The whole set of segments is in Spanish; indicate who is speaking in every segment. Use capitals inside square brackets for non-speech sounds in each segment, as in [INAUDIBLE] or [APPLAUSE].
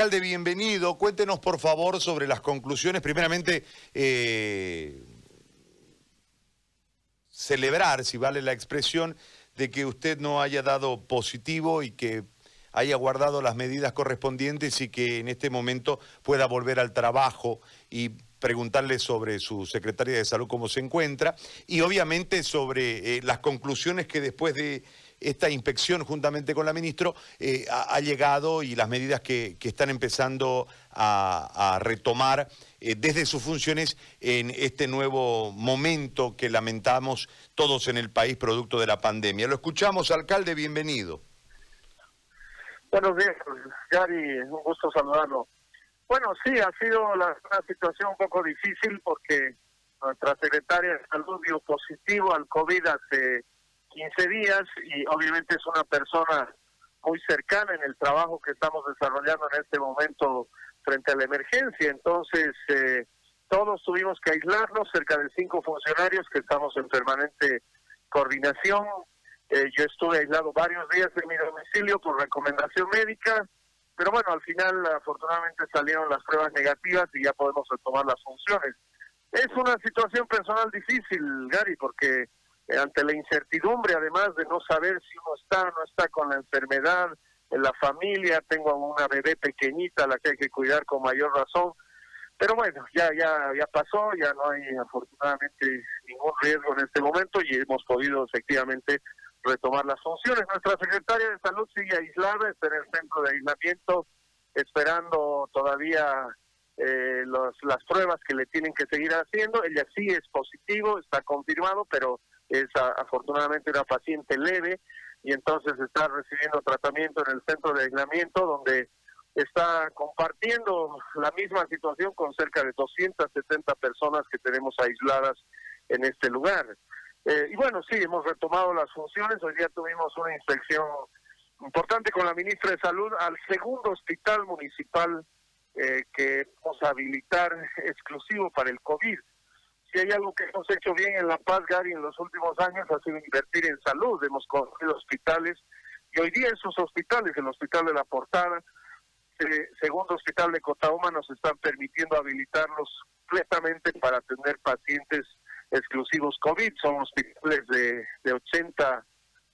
Speaker 1: Alcalde, bienvenido. Cuéntenos, por favor, sobre las conclusiones. Primeramente, eh, celebrar, si vale la expresión, de que usted no haya dado positivo y que haya guardado las medidas correspondientes y que en este momento pueda volver al trabajo y preguntarle sobre su secretaria de salud cómo se encuentra y obviamente sobre eh, las conclusiones que después de esta inspección juntamente con la ministra eh, ha, llegado y las medidas que, están empezando a, retomar eh, desde sus funciones en este nuevo momento que lamentamos todos en el país producto de la pandemia. Lo escuchamos, alcalde, bienvenido.
Speaker 2: Buenos días, Gary, un gusto saludarlo. Bueno, sí, ha sido una situación un poco difícil porque nuestra secretaria de salud dio positivo al COVID hace 15 días y obviamente es una persona muy cercana en el trabajo que estamos desarrollando en este momento frente a la emergencia. Entonces, eh, todos tuvimos que aislarnos, cerca de cinco funcionarios que estamos en permanente coordinación. Eh, yo estuve aislado varios días en mi domicilio por recomendación médica pero bueno, al final afortunadamente salieron las pruebas negativas y ya podemos retomar las funciones. Es una situación personal difícil, Gary, porque ante la incertidumbre, además de no saber si uno está o no está con la enfermedad, en la familia, tengo una bebé pequeñita a la que hay que cuidar con mayor razón. Pero bueno, ya ya ya pasó, ya no hay afortunadamente ningún riesgo en este momento y hemos podido efectivamente retomar las funciones. Nuestra secretaria de salud sigue aislada, está en el centro de aislamiento, esperando todavía eh, las pruebas que le tienen que seguir haciendo. Ella sí es positivo, está confirmado, pero es afortunadamente una paciente leve y entonces está recibiendo tratamiento en el centro de aislamiento donde está compartiendo la misma situación con cerca de 270 personas que tenemos aisladas en este lugar. Eh, y bueno, sí, hemos retomado las funciones. Hoy día tuvimos una inspección importante con la ministra de Salud al segundo hospital municipal eh, que vamos a habilitar exclusivo para el COVID. Si hay algo que hemos hecho bien en La Paz, Gary, en los últimos años ha sido invertir en salud. Hemos construido hospitales y hoy día esos hospitales, el Hospital de la Portada, el segundo hospital de Cotauma, nos están permitiendo habilitarlos completamente para atender pacientes exclusivos COVID, son hospitales de, de 80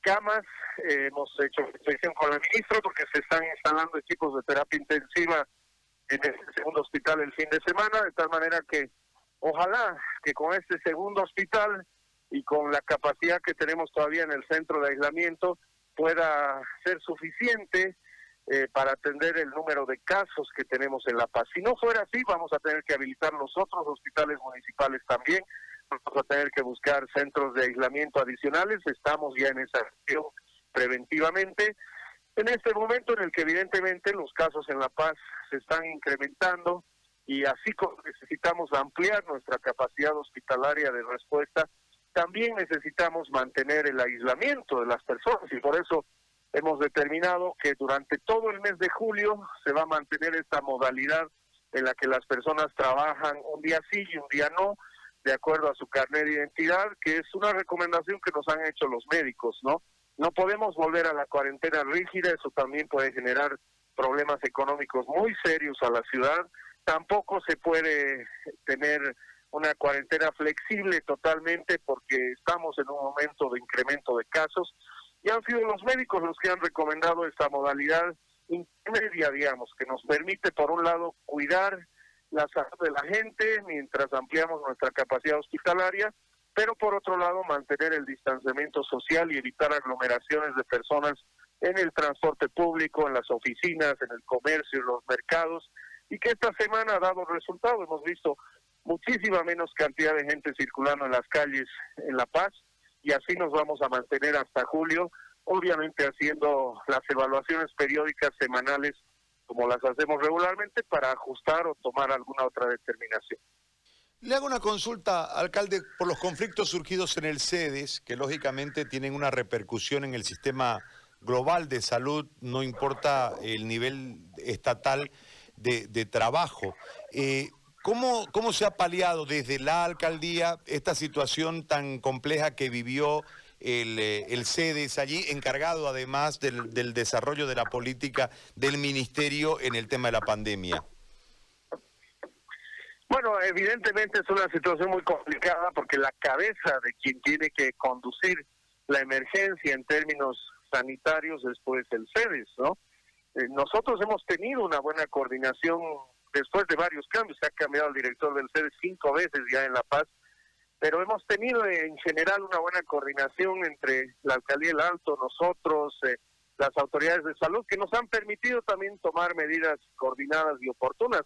Speaker 2: camas. Eh, hemos hecho inspección con el ministro porque se están instalando equipos de terapia intensiva en el segundo hospital el fin de semana, de tal manera que ojalá que con este segundo hospital y con la capacidad que tenemos todavía en el centro de aislamiento pueda ser suficiente eh, para atender el número de casos que tenemos en La Paz. Si no fuera así, vamos a tener que habilitar los otros hospitales municipales también vamos a tener que buscar centros de aislamiento adicionales, estamos ya en esa acción preventivamente. En este momento en el que evidentemente los casos en La Paz se están incrementando y así como necesitamos ampliar nuestra capacidad hospitalaria de respuesta, también necesitamos mantener el aislamiento de las personas y por eso hemos determinado que durante todo el mes de julio se va a mantener esta modalidad en la que las personas trabajan un día sí y un día no, de acuerdo a su carnet de identidad, que es una recomendación que nos han hecho los médicos, ¿no? No podemos volver a la cuarentena rígida, eso también puede generar problemas económicos muy serios a la ciudad. Tampoco se puede tener una cuarentena flexible totalmente porque estamos en un momento de incremento de casos y han sido los médicos los que han recomendado esta modalidad intermedia, digamos, que nos permite por un lado cuidar la salud de la gente mientras ampliamos nuestra capacidad hospitalaria, pero por otro lado mantener el distanciamiento social y evitar aglomeraciones de personas en el transporte público, en las oficinas, en el comercio, en los mercados, y que esta semana ha dado resultado. Hemos visto muchísima menos cantidad de gente circulando en las calles en La Paz, y así nos vamos a mantener hasta julio, obviamente haciendo las evaluaciones periódicas semanales como las hacemos regularmente, para ajustar o tomar alguna otra determinación.
Speaker 1: Le hago una consulta, alcalde, por los conflictos surgidos en el CEDES, que lógicamente tienen una repercusión en el sistema global de salud, no importa el nivel estatal de, trabajo. Eh, ¿cómo, ¿Cómo se ha paliado desde la alcaldía esta situación tan compleja que vivió el, eh, el CEDES allí, encargado además del, del desarrollo de la política del ministerio en el tema de la pandemia.
Speaker 2: Bueno, evidentemente es una situación muy complicada porque la cabeza de quien tiene que conducir la emergencia en términos sanitarios después el CEDES, ¿no? Eh, nosotros hemos tenido una buena coordinación después de varios cambios, se ha cambiado el director del CEDES cinco veces ya en La Paz, pero hemos tenido en general una buena coordinación entre la Alcaldía del Alto, nosotros, eh, las autoridades de salud, que nos han permitido también tomar medidas coordinadas y oportunas.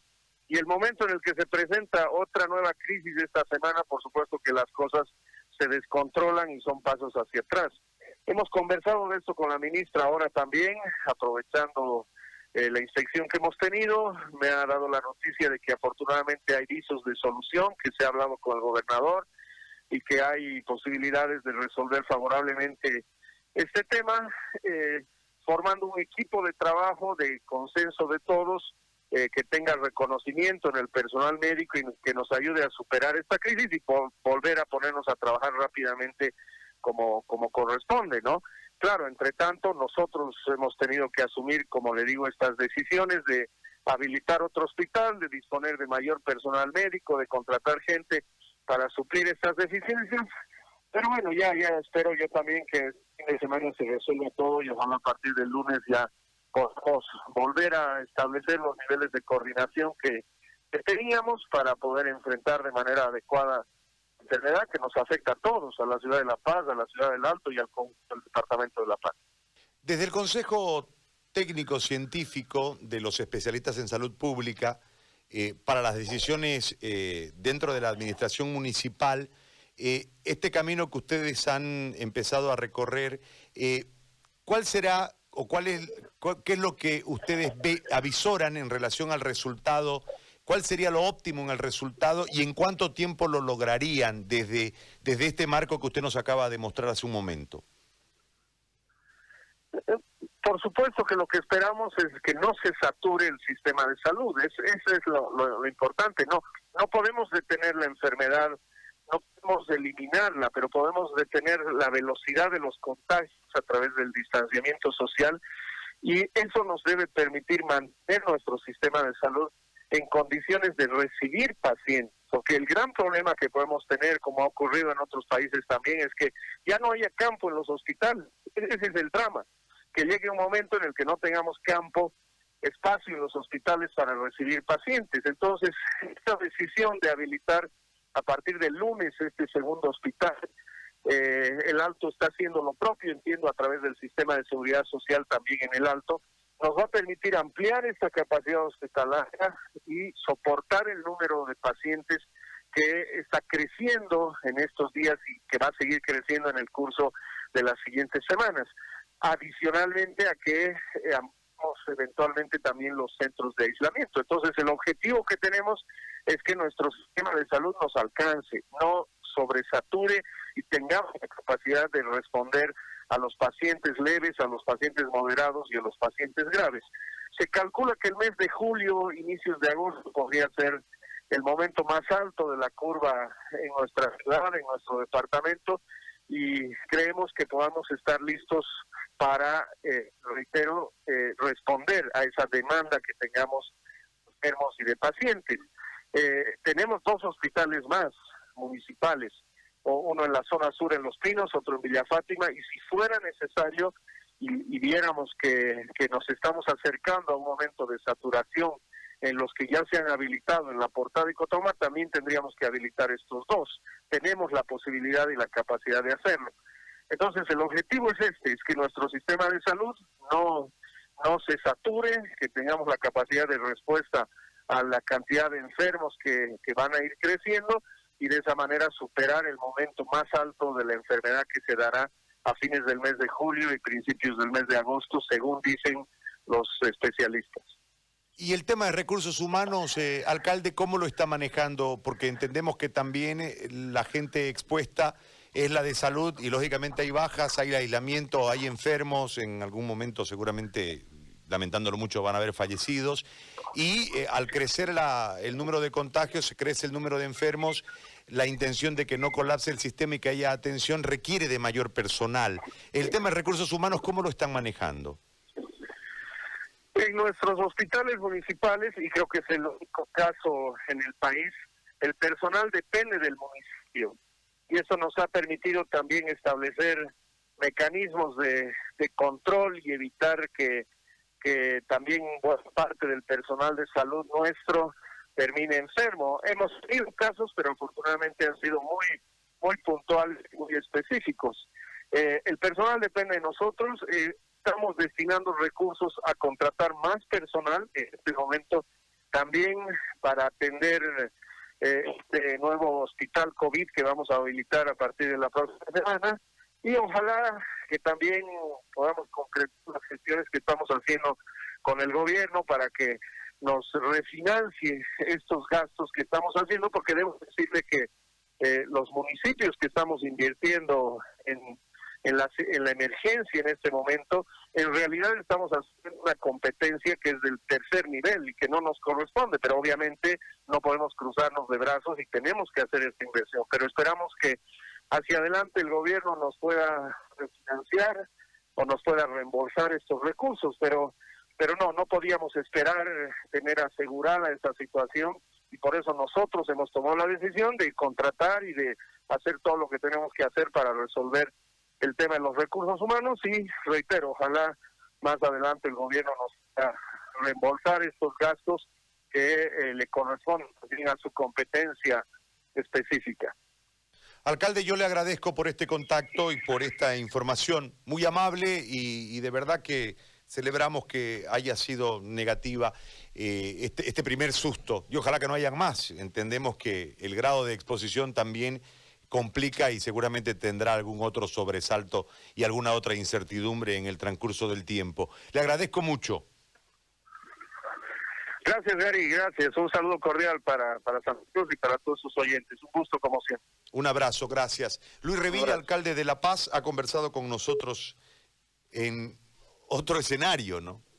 Speaker 2: Y el momento en el que se presenta otra nueva crisis esta semana, por supuesto que las cosas se descontrolan y son pasos hacia atrás. Hemos conversado de esto con la ministra ahora también, aprovechando eh, la inspección que hemos tenido. Me ha dado la noticia de que afortunadamente hay visos de solución, que se ha hablado con el gobernador y que hay posibilidades de resolver favorablemente este tema, eh, formando un equipo de trabajo de consenso de todos eh, que tenga reconocimiento en el personal médico y que nos ayude a superar esta crisis y volver a ponernos a trabajar rápidamente como, como corresponde, ¿no? Claro, entre tanto, nosotros hemos tenido que asumir, como le digo, estas decisiones de habilitar otro hospital, de disponer de mayor personal médico, de contratar gente para suplir estas deficiencias. Pero bueno, ya, ya espero yo también que el fin de semana se resuelva todo y a partir del lunes ya podamos volver a establecer los niveles de coordinación que, teníamos para poder enfrentar de manera adecuada enfermedad que nos afecta a todos, a la ciudad de La Paz, a la ciudad del Alto y al, departamento de La Paz.
Speaker 1: Desde el Consejo Técnico Científico de los especialistas en salud pública, eh, para las decisiones eh, dentro de la administración municipal, eh, este camino que ustedes han empezado a recorrer, ¿cuál será o cuál es, qué es lo que ustedes avisoran en relación al resultado? ¿Cuál sería lo óptimo en el resultado y en cuánto tiempo lo lograrían desde, desde este marco que usted nos acaba de mostrar hace un momento?
Speaker 2: Por supuesto que lo que esperamos es que no se sature el sistema de salud, es, eso es lo, importante, no, no podemos detener la enfermedad, no podemos eliminarla, pero podemos detener la velocidad de los contagios a través del distanciamiento social y eso nos debe permitir mantener nuestro sistema de salud en condiciones de recibir pacientes. Porque el gran problema que podemos tener, como ha ocurrido en otros países también, es que ya no haya campo en los hospitales. Ese es el drama. Que llegue un momento en el que no tengamos campo, espacio en los hospitales para recibir pacientes. Entonces, [LAUGHS] esta decisión de habilitar a partir del lunes este segundo hospital, eh, el Alto está haciendo lo propio, entiendo, a través del sistema de seguridad social también en el Alto, nos va a permitir ampliar esta capacidad hospitalaria y soportar el número de pacientes que está creciendo en estos días y que va a seguir creciendo en el curso de las siguientes semanas. Adicionalmente a que eh, eventualmente también los centros de aislamiento. Entonces el objetivo que tenemos es que nuestro sistema de salud nos alcance, no sobresature y tengamos la capacidad de responder a los pacientes leves, a los pacientes moderados y a los pacientes graves. Se calcula que el mes de julio, inicios de agosto, podría ser el momento más alto de la curva en nuestra ciudad, en nuestro departamento, y creemos que podamos estar listos para, eh, reitero, eh, responder a esa demanda que tengamos enfermos y de pacientes. Eh, tenemos dos hospitales más municipales uno en la zona sur en Los Pinos, otro en Villa Fátima, y si fuera necesario y, viéramos que, nos estamos acercando a un momento de saturación en los que ya se han habilitado en la portada y Cotoma, también tendríamos que habilitar estos dos. Tenemos la posibilidad y la capacidad de hacerlo. Entonces, el objetivo es este, es que nuestro sistema de salud no, no se sature, que tengamos la capacidad de respuesta a la cantidad de enfermos que, que van a ir creciendo y de esa manera superar el momento más alto de la enfermedad que se dará a fines del mes de julio y principios del mes de agosto, según dicen los especialistas.
Speaker 1: Y el tema de recursos humanos, eh, alcalde, ¿cómo lo está manejando? Porque entendemos que también eh, la gente expuesta es la de salud y lógicamente hay bajas, hay aislamiento, hay enfermos, en algún momento seguramente, lamentándolo mucho, van a haber fallecidos. Y eh, al crecer la, el número de contagios, crece el número de enfermos la intención de que no colapse el sistema y que haya atención requiere de mayor personal. El tema de recursos humanos, ¿cómo lo están manejando?
Speaker 2: En nuestros hospitales municipales, y creo que es el único caso en el país, el personal depende del municipio. Y eso nos ha permitido también establecer mecanismos de, control y evitar que, que también parte del personal de salud nuestro termine enfermo. Hemos tenido casos, pero afortunadamente han sido muy, muy puntuales y muy específicos. Eh, el personal depende de nosotros. Eh, estamos destinando recursos a contratar más personal en este momento también para atender eh, este nuevo hospital COVID que vamos a habilitar a partir de la próxima semana y ojalá que también podamos concretar las gestiones que estamos haciendo con el gobierno para que nos refinancie estos gastos que estamos haciendo porque debo decirle que eh, los municipios que estamos invirtiendo en en la, en la emergencia en este momento, en realidad estamos haciendo una competencia que es del tercer nivel y que no nos corresponde, pero obviamente no podemos cruzarnos de brazos y tenemos que hacer esta inversión. Pero esperamos que hacia adelante el gobierno nos pueda refinanciar o nos pueda reembolsar estos recursos, pero pero no, no podíamos esperar tener asegurada esta situación y por eso nosotros hemos tomado la decisión de contratar y de hacer todo lo que tenemos que hacer para resolver el tema de los recursos humanos y reitero, ojalá más adelante el gobierno nos pueda reembolsar estos gastos que eh, le corresponden a su competencia específica.
Speaker 1: Alcalde, yo le agradezco por este contacto y por esta información muy amable y, de verdad que celebramos que haya sido negativa eh, este, este primer susto y ojalá que no haya más. Entendemos que el grado de exposición también complica y seguramente tendrá algún otro sobresalto y alguna otra incertidumbre en el transcurso del tiempo. Le agradezco mucho.
Speaker 2: Gracias, Gary, gracias. Un saludo cordial para, para San Cruz y para todos sus oyentes. Un gusto como siempre.
Speaker 1: Un abrazo, gracias. Luis Revilla, alcalde de La Paz, ha conversado con nosotros en otro escenario, ¿no?